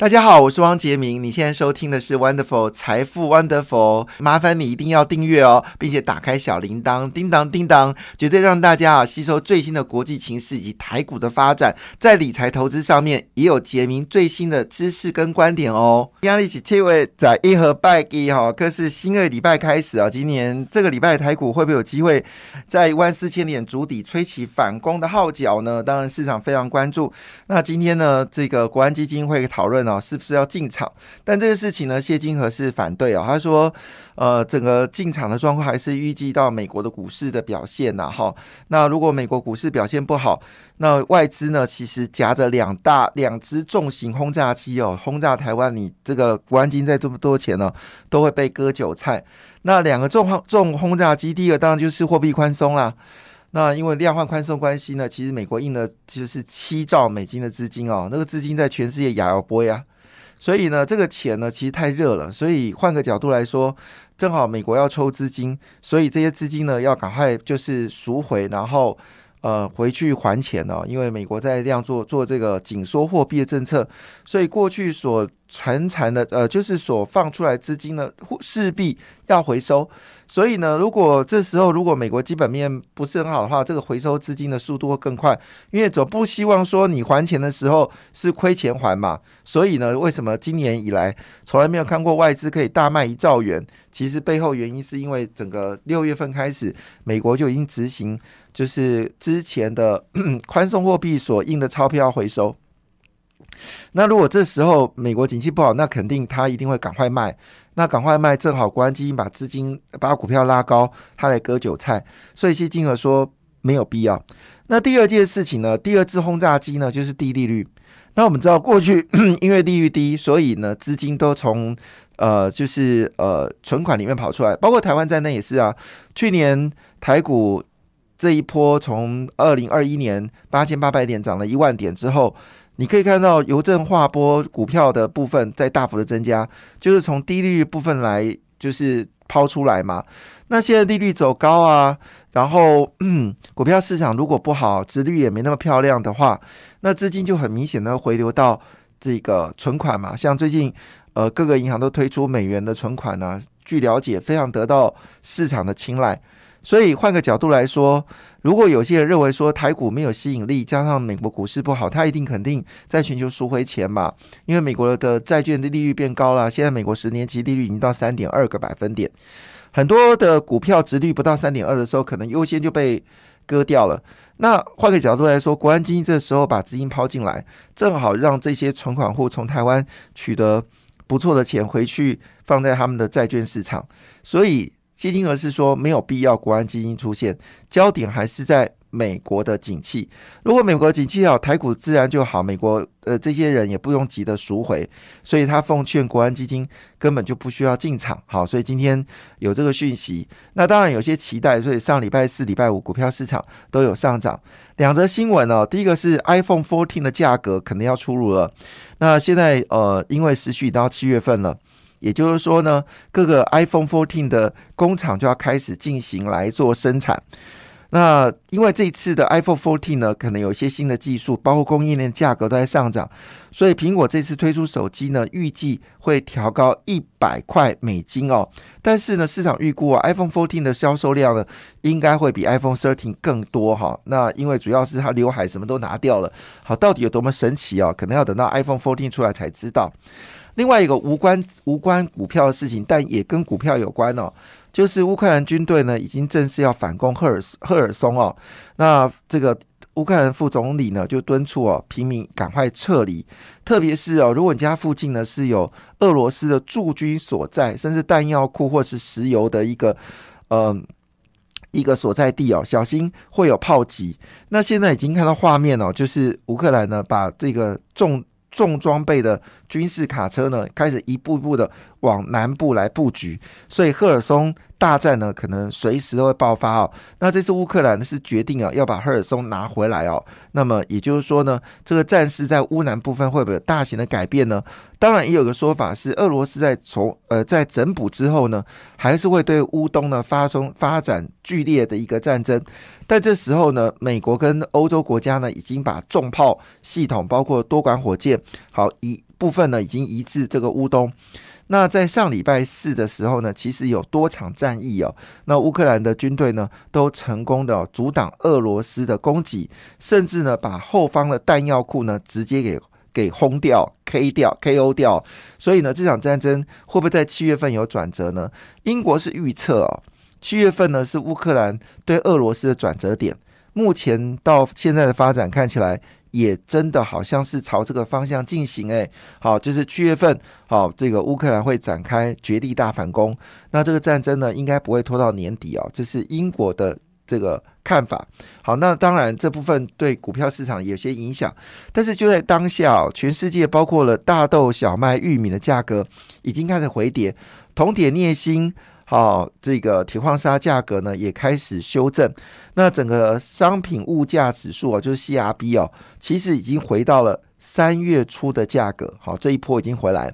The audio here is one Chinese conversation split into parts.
大家好，我是汪杰明。你现在收听的是 Wonderful 财富 Wonderful，麻烦你一定要订阅哦，并且打开小铃铛，叮当叮当，绝对让大家啊吸收最新的国际情势以及台股的发展，在理财投资上面也有杰明最新的知识跟观点哦。压力起七位在一和拜一哈，可是新二礼拜开始啊，今年这个礼拜台股会不会有机会在一万四千点主底吹起反攻的号角呢？当然市场非常关注。那今天呢，这个国安基金会讨论。啊是不是要进场？但这个事情呢，谢金河是反对啊。他说，呃，整个进场的状况还是预计到美国的股市的表现呐。哈，那如果美国股市表现不好，那外资呢，其实夹着两大两支重型轰炸机哦，轰炸台湾，你这个国安金在这么多钱呢，都会被割韭菜。那两个重轰重轰炸机，第一个当然就是货币宽松啦。那因为量化宽松关系呢，其实美国印了就是七兆美金的资金哦，那个资金在全世界摇摇波呀，所以呢，这个钱呢其实太热了，所以换个角度来说，正好美国要抽资金，所以这些资金呢要赶快就是赎回，然后呃回去还钱哦，因为美国在这样做做这个紧缩货币的政策，所以过去所传产的呃就是所放出来资金呢势必要回收。所以呢，如果这时候如果美国基本面不是很好的话，这个回收资金的速度会更快，因为总不希望说你还钱的时候是亏钱还嘛。所以呢，为什么今年以来从来没有看过外资可以大卖一兆元？其实背后原因是因为整个六月份开始，美国就已经执行就是之前的 宽松货币所印的钞票回收。那如果这时候美国景气不好，那肯定他一定会赶快卖。那赶快卖，正好国安基金把资金把股票拉高，他来割韭菜，所以谢金河说没有必要。那第二件事情呢？第二支轰炸机呢，就是低利率。那我们知道过去因为利率低，所以呢资金都从呃就是呃存款里面跑出来，包括台湾在内也是啊。去年台股这一波从二零二一年八千八百点涨了一万点之后。你可以看到邮政划拨股票的部分在大幅的增加，就是从低利率部分来就是抛出来嘛。那现在利率走高啊，然后股票市场如果不好，值率也没那么漂亮的话，那资金就很明显的回流到这个存款嘛。像最近呃各个银行都推出美元的存款呢，据了解非常得到市场的青睐。所以换个角度来说，如果有些人认为说台股没有吸引力，加上美国股市不好，他一定肯定在全球赎回钱嘛？因为美国的债券的利率变高了，现在美国十年期利率已经到三点二个百分点，很多的股票值率不到三点二的时候，可能优先就被割掉了。那换个角度来说，国安基金这时候把资金抛进来，正好让这些存款户从台湾取得不错的钱回去放在他们的债券市场，所以。基金额是说没有必要国安基金出现，焦点还是在美国的景气。如果美国景气好，台股自然就好。美国呃这些人也不用急着赎回，所以他奉劝国安基金根本就不需要进场。好，所以今天有这个讯息。那当然有些期待，所以上礼拜四、礼拜五股票市场都有上涨。两则新闻哦，第一个是 iPhone 14的价格可能要出炉了。那现在呃，因为时序到七月份了。也就是说呢，各个 iPhone 14的工厂就要开始进行来做生产。那因为这次的 iPhone 14呢，可能有一些新的技术，包括供应链价格都在上涨，所以苹果这次推出手机呢，预计会调高一百块美金哦。但是呢，市场预估啊，iPhone 14的销售量呢，应该会比 iPhone 13更多哈。那因为主要是它刘海什么都拿掉了，好，到底有多么神奇哦？可能要等到 iPhone 14出来才知道。另外一个无关无关股票的事情，但也跟股票有关哦，就是乌克兰军队呢已经正式要反攻赫尔赫尔松哦。那这个乌克兰副总理呢就敦促哦平民赶快撤离，特别是哦如果你家附近呢是有俄罗斯的驻军所在，甚至弹药库或是石油的一个呃一个所在地哦，小心会有炮击。那现在已经看到画面哦，就是乌克兰呢把这个重。重装备的军事卡车呢，开始一步步的往南部来布局，所以赫尔松大战呢，可能随时都会爆发哦。那这次乌克兰呢是决定啊，要把赫尔松拿回来哦。那么也就是说呢，这个战事在乌南部分会不会有大型的改变呢？当然，也有个说法是，俄罗斯在从呃在整补之后呢，还是会对乌东呢发生发展剧烈的一个战争。但这时候呢，美国跟欧洲国家呢，已经把重炮系统，包括多管火箭，好以部分呢已经移至这个乌东。那在上礼拜四的时候呢，其实有多场战役哦。那乌克兰的军队呢，都成功的阻挡俄罗斯的攻击，甚至呢，把后方的弹药库呢，直接给给轰掉、K 掉、KO 掉。所以呢，这场战争会不会在七月份有转折呢？英国是预测哦，七月份呢是乌克兰对俄罗斯的转折点。目前到现在的发展看起来。也真的好像是朝这个方向进行，诶，好，就是七月份，好，这个乌克兰会展开绝地大反攻，那这个战争呢，应该不会拖到年底哦，这是英国的这个看法。好，那当然这部分对股票市场有些影响，但是就在当下，全世界包括了大豆、小麦、玉米的价格已经开始回跌，铜、铁、镍、锌。好，这个铁矿砂价格呢也开始修正，那整个商品物价指数啊，就是 CRB 哦，其实已经回到了三月初的价格。好，这一波已经回来。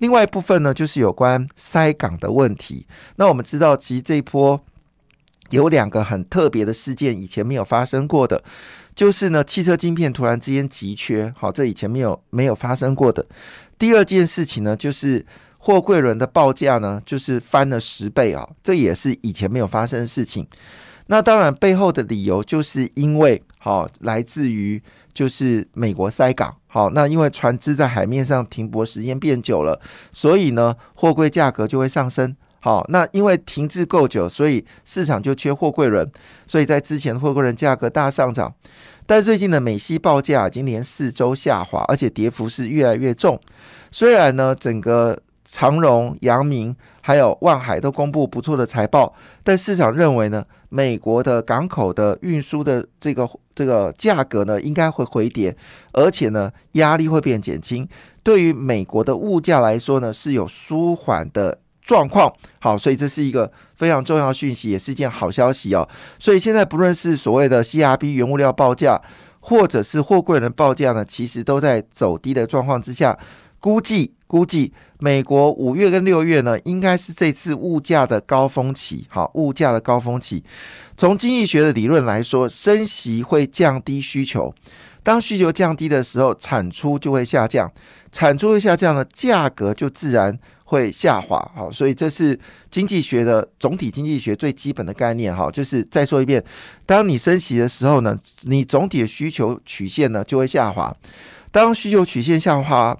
另外一部分呢，就是有关塞港的问题。那我们知道，其实这一波有两个很特别的事件，以前没有发生过的，就是呢，汽车晶片突然之间急缺。好，这以前没有没有发生过的。第二件事情呢，就是。货柜轮的报价呢，就是翻了十倍啊！这也是以前没有发生的事情。那当然背后的理由就是因为，好，来自于就是美国塞港。好，那因为船只在海面上停泊时间变久了，所以呢，货柜价格就会上升。好，那因为停滞够久，所以市场就缺货柜轮，所以在之前货柜轮价格大上涨。但最近的美西报价已经连四周下滑，而且跌幅是越来越重。虽然呢，整个长荣、阳明还有万海都公布不错的财报，但市场认为呢，美国的港口的运输的这个这个价格呢，应该会回跌，而且呢，压力会变减轻。对于美国的物价来说呢，是有舒缓的状况。好，所以这是一个非常重要讯息，也是一件好消息哦。所以现在不论是所谓的 CRB 原物料报价，或者是货柜人报价呢，其实都在走低的状况之下，估计。估计美国五月跟六月呢，应该是这次物价的高峰期。好，物价的高峰期，从经济学的理论来说，升息会降低需求。当需求降低的时候，产出就会下降，产出会下降呢，价格就自然会下滑。好，所以这是经济学的总体经济学最基本的概念。哈，就是再说一遍，当你升息的时候呢，你总体的需求曲线呢就会下滑。当需求曲线下滑。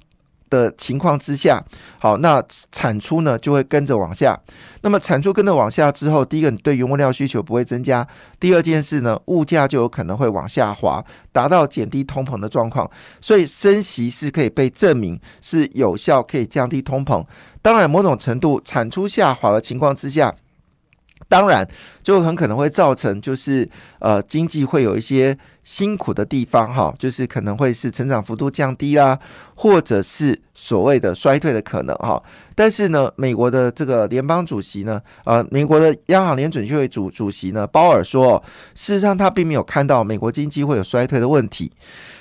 的情况之下，好，那产出呢就会跟着往下。那么产出跟着往下之后，第一个，你对原物料需求不会增加；第二件事呢，物价就有可能会往下滑，达到减低通膨的状况。所以升息是可以被证明是有效，可以降低通膨。当然，某种程度产出下滑的情况之下。当然，就很可能会造成，就是呃，经济会有一些辛苦的地方，哈，就是可能会是成长幅度降低啦，或者是所谓的衰退的可能，哈。但是呢，美国的这个联邦主席呢，呃，美国的央行联准会主主席呢，鲍尔说，事实上他并没有看到美国经济会有衰退的问题。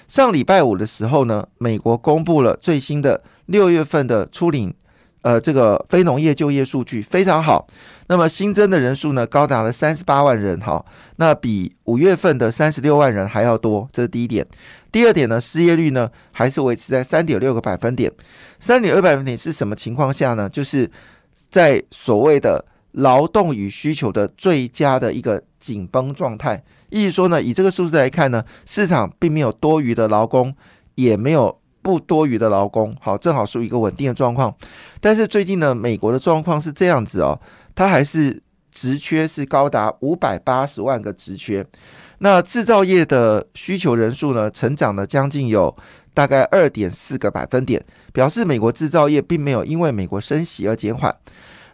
上礼拜五的时候呢，美国公布了最新的六月份的初领。呃，这个非农业就业数据非常好，那么新增的人数呢，高达了三十八万人，哈，那比五月份的三十六万人还要多，这是第一点。第二点呢，失业率呢还是维持在三点六个百分点，三点二百分点是什么情况下呢？就是在所谓的劳动与需求的最佳的一个紧绷状态，意思说呢，以这个数字来看呢，市场并没有多余的劳工，也没有。不多余的劳工，好，正好属于一个稳定的状况。但是最近呢，美国的状况是这样子哦，它还是职缺是高达五百八十万个职缺。那制造业的需求人数呢，成长了将近有大概二点四个百分点，表示美国制造业并没有因为美国升息而减缓。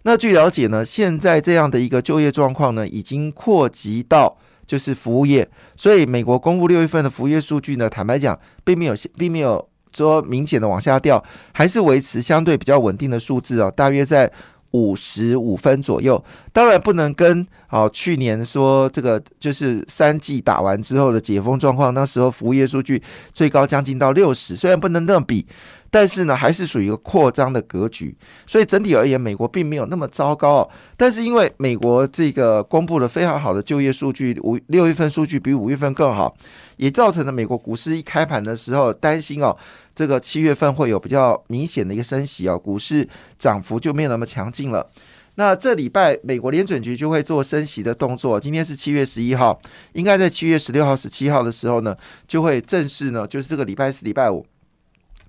那据了解呢，现在这样的一个就业状况呢，已经扩及到就是服务业。所以美国公布六月份的服务业数据呢，坦白讲，并没有并没有。说明显的往下掉，还是维持相对比较稳定的数字哦，大约在五十五分左右。当然不能跟哦去年说这个就是三季打完之后的解封状况，那时候服务业数据最高将近到六十，虽然不能那么比，但是呢，还是属于一个扩张的格局。所以整体而言，美国并没有那么糟糕哦。但是因为美国这个公布了非常好的就业数据，五六月份数据比五月份更好，也造成了美国股市一开盘的时候担心哦，这个七月份会有比较明显的一个升息哦，股市涨幅就没有那么强劲了。那这礼拜美国联准局就会做升息的动作。今天是七月十一号，应该在七月十六号、十七号的时候呢，就会正式呢，就是这个礼拜四、礼拜五，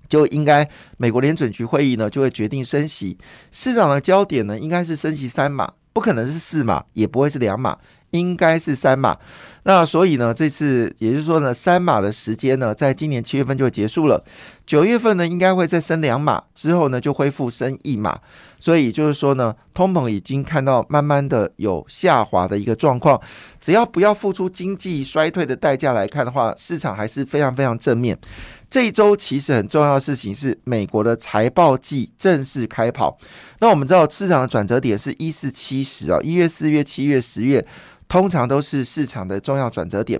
就应该美国联准局会议呢就会决定升息。市场的焦点呢，应该是升息三码，不可能是四码，也不会是两码，应该是三码。那所以呢，这次也就是说呢，三码的时间呢，在今年七月份就结束了。九月份呢，应该会再升两码，之后呢就恢复升一码。所以就是说呢，通膨已经看到慢慢的有下滑的一个状况。只要不要付出经济衰退的代价来看的话，市场还是非常非常正面。这一周其实很重要的事情是美国的财报季正式开跑。那我们知道市场的转折点是一四七十啊，一月、四月、七月、十月。通常都是市场的重要转折点。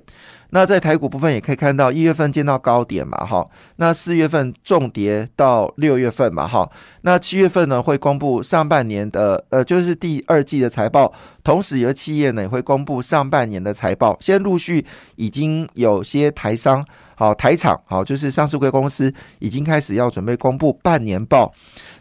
那在台股部分也可以看到，一月份见到高点嘛，哈。那四月份重跌到六月份嘛，哈。那七月份呢会公布上半年的，呃，就是第二季的财报。同时，有企业呢也会公布上半年的财报。现在陆续已经有些台商，好台厂，好就是上市贵公司已经开始要准备公布半年报。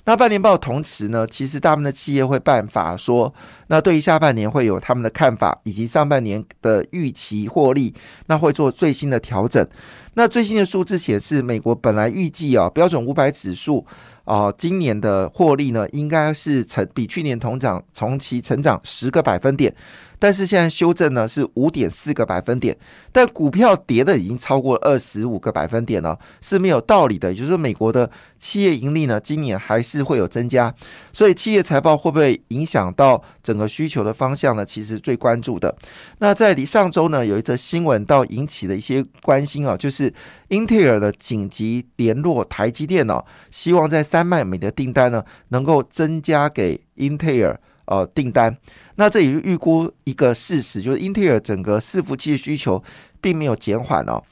那半年报同时呢，其实大部分的企业会办法说，那对于下半年会有他们的看法，以及上半年的预期获利，那会做最新的调整。那最新的数字显示，美国本来预计啊，标准五百指数啊，今年的获利呢，应该是成比去年同涨同期成长十个百分点。但是现在修正呢是五点四个百分点，但股票跌的已经超过二十五个百分点了，是没有道理的。也就是说，美国的企业盈利呢，今年还是会有增加，所以企业财报会不会影响到整个需求的方向呢？其实最关注的。那在你上周呢，有一则新闻到引起了一些关心啊，就是英特尔的紧急联络台积电哦，希望在三纳米的订单呢，能够增加给英特尔呃订单。那这也预估一个事实，就是英特尔整个伺服器的需求并没有减缓哦。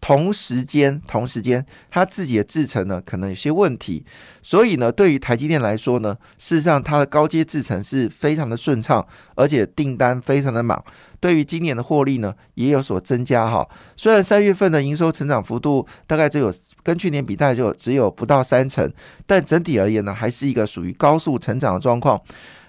同时间，同时间，它自己的制程呢可能有些问题，所以呢，对于台积电来说呢，事实上它的高阶制程是非常的顺畅，而且订单非常的满。对于今年的获利呢，也有所增加哈。虽然三月份的营收成长幅度大概只有跟去年比，大概就只有不到三成，但整体而言呢，还是一个属于高速成长的状况。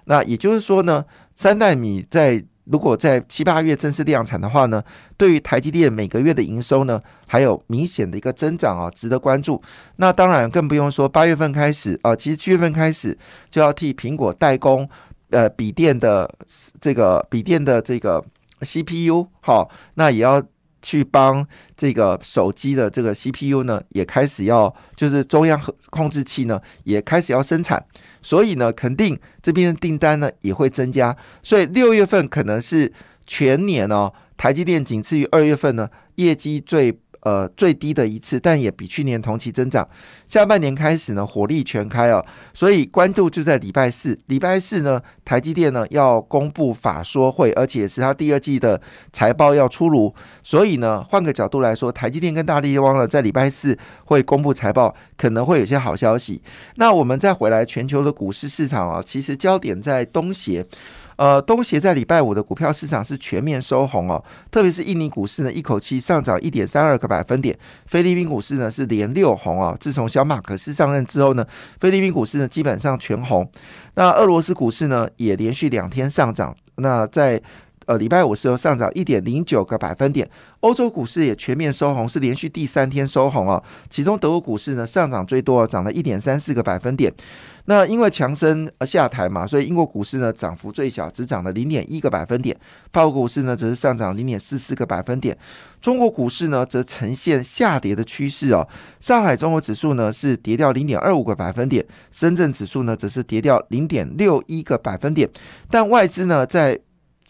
那也就是说呢。三纳米在如果在七八月正式量产的话呢，对于台积电每个月的营收呢，还有明显的一个增长啊，值得关注。那当然更不用说八月份开始啊，其实七月份开始就要替苹果代工呃笔电的这个笔电的这个 CPU 好，那也要去帮这个手机的这个 CPU 呢，也开始要就是中央控制器呢，也开始要生产。所以呢，肯定这边的订单呢也会增加，所以六月份可能是全年哦，台积电仅次于二月份呢业绩最。呃，最低的一次，但也比去年同期增长。下半年开始呢，火力全开哦，所以关注就在礼拜四。礼拜四呢，台积电呢要公布法说会，而且是它第二季的财报要出炉。所以呢，换个角度来说，台积电跟大力光呢在礼拜四会公布财报，可能会有些好消息。那我们再回来全球的股市市场啊，其实焦点在东协。呃，东协在礼拜五的股票市场是全面收红哦，特别是印尼股市呢，一口气上涨一点三二个百分点；菲律宾股市呢是连六红哦。自从小马可斯上任之后呢，菲律宾股市呢基本上全红。那俄罗斯股市呢也连续两天上涨。那在呃，礼拜五时候上涨一点零九个百分点，欧洲股市也全面收红，是连续第三天收红哦。其中德国股市呢上涨最多，涨了一点三四个百分点。那因为强生呃下台嘛，所以英国股市呢涨幅最小，只涨了零点一个百分点。法国股市呢则是上涨零点四四个百分点。中国股市呢则呈现下跌的趋势哦。上海综合指数呢是跌掉零点二五个百分点，深圳指数呢则是跌掉零点六一个百分点。但外资呢在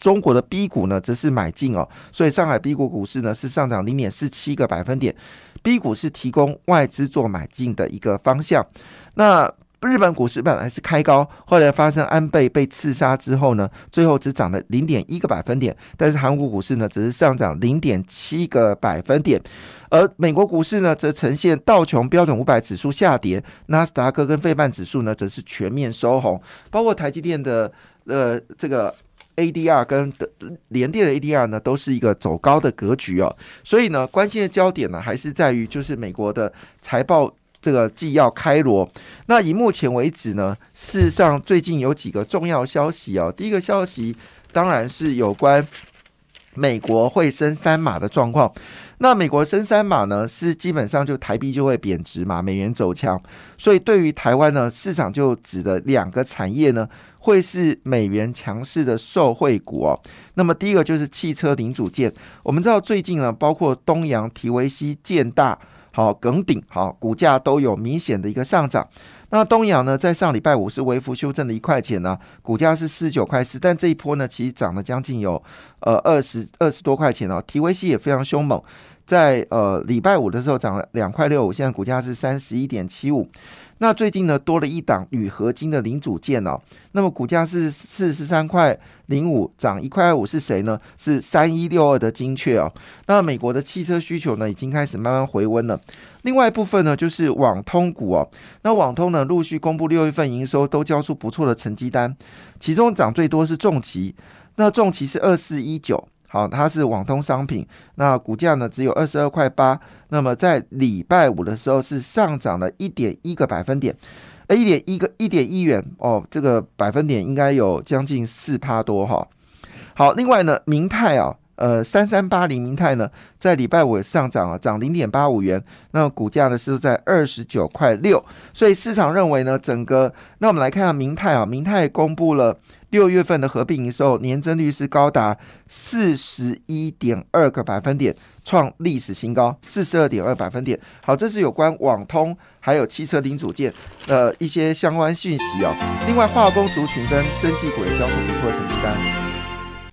中国的 B 股呢，则是买进哦，所以上海 B 股股市呢是上涨零点四七个百分点，B 股是提供外资做买进的一个方向。那日本股市本来是开高，后来发生安倍被刺杀之后呢，最后只涨了零点一个百分点。但是韩国股市呢，只是上涨零点七个百分点。而美国股市呢，则呈现道琼标准五百指数下跌，纳斯达克跟费半指数呢，则是全面收红，包括台积电的呃这个 ADR 跟的联电的 ADR 呢，都是一个走高的格局哦。所以呢，关心的焦点呢，还是在于就是美国的财报这个纪要开罗。那以目前为止呢，事实上最近有几个重要消息哦。第一个消息当然是有关美国会升三码的状况。那美国升三码呢，是基本上就台币就会贬值嘛，美元走强，所以对于台湾呢，市场就指的两个产业呢，会是美元强势的受惠股哦。那么第一个就是汽车零组件，我们知道最近呢，包括东洋、提维西、建大、好梗顶、好股价都有明显的一个上涨。那东阳呢，在上礼拜五是微幅修正的一块钱呢，股价是四十九块四，但这一波呢，其实涨了将近有呃二十二十多块钱哦。，TVC 也非常凶猛，在呃礼拜五的时候涨了两块六五，现在股价是三十一点七五。那最近呢，多了一档铝合金的零组件哦，那么股价是四十三块零五，涨一块五，是谁呢？是三一六二的精确哦。那美国的汽车需求呢，已经开始慢慢回温了。另外一部分呢，就是网通股哦。那网通呢，陆续公布六月份营收都交出不错的成绩单，其中涨最多是重旗，那重旗是二四一九。好，它是网通商品，那股价呢只有二十二块八，那么在礼拜五的时候是上涨了一点一个百分点，呃，一点一个一点一元哦，这个百分点应该有将近四趴多哈。好，另外呢，明泰啊。呃，三三八零明泰呢，在礼拜五上涨啊，涨零点八五元，那股价呢是在二十九块六，所以市场认为呢，整个那我们来看下明泰啊，明泰公布了六月份的合并营收年增率是高达四十一点二个百分点，创历史新高，四十二点二百分点。好，这是有关网通还有汽车零组件的一些相关讯息哦。另外，化工族群跟生技股也交出不错的成绩单。